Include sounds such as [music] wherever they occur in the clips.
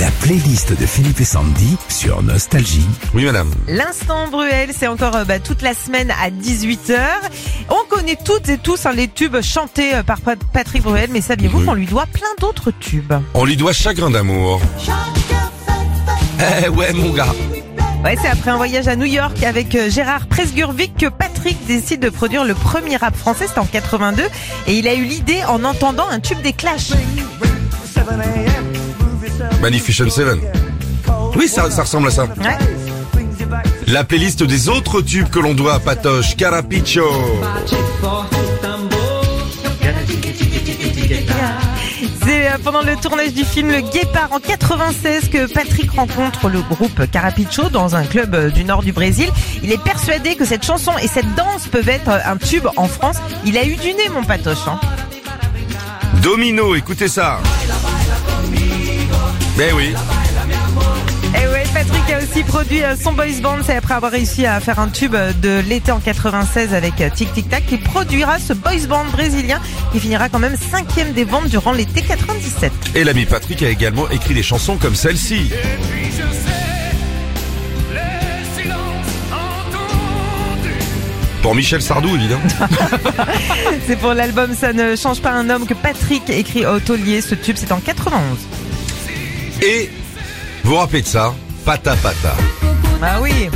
La playlist de Philippe et Sandy sur Nostalgie. Oui, madame. L'instant Bruel, c'est encore euh, bah, toute la semaine à 18h. On connaît toutes et tous hein, les tubes chantés euh, par Pat- Patrick Bruel, mais saviez-vous Oui. qu'on lui doit plein d'autres tubes? On lui doit chagrin d'amour. Eh ouais, mon gars. Ouais, c'est après un voyage à New York avec euh, Gérard Presgurvic que Patrick décide de produire le premier rap français, c'était en 82, et il a eu l'idée en entendant un tube des Clash. Magnificent Seven. Oui, ça, ça ressemble à ça. Ouais. La playlist des autres tubes que l'on doit à Patoche, Carapicho. C'est euh, pendant le tournage du film Le Guépard en 96 que Patrick rencontre le groupe Carapicho dans un club euh, du nord du Brésil. Il est persuadé que cette chanson et cette danse peuvent être euh, un tube en France. Il a eu du nez, mon patoche. hein. Domino, écoutez ça. Ben oui. Et ouais, Patrick a aussi produit euh, son boys band. C'est après avoir réussi à faire un tube euh, de l'été en 96 avec euh, Tic Tic Tac. Il produira ce boys band brésilien qui finira quand même cinquième des ventes durant l'été 97. Et l'ami Patrick a également écrit des chansons comme celle-ci. Pour Michel Sardou, évidemment. [laughs] C'est pour l'album Ça ne change pas un homme que Patrick écrit au taulier. Ce tube, c'est en 91. Et vous vous rappelez de ça Pata Pata. Ah oui.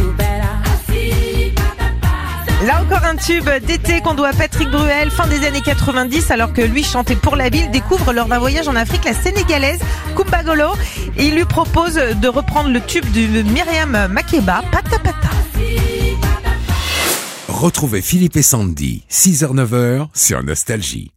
Là encore un tube d'été qu'on doit à Patrick Bruel, fin des années 90, alors que lui chantait pour la ville, découvre lors d'un voyage en Afrique la sénégalaise Kumbagolo et il lui propose de reprendre le tube de Myriam Makeba, Pata Pata. Retrouvez Philippe et Sandy, 6h-9h sur Nostalgie.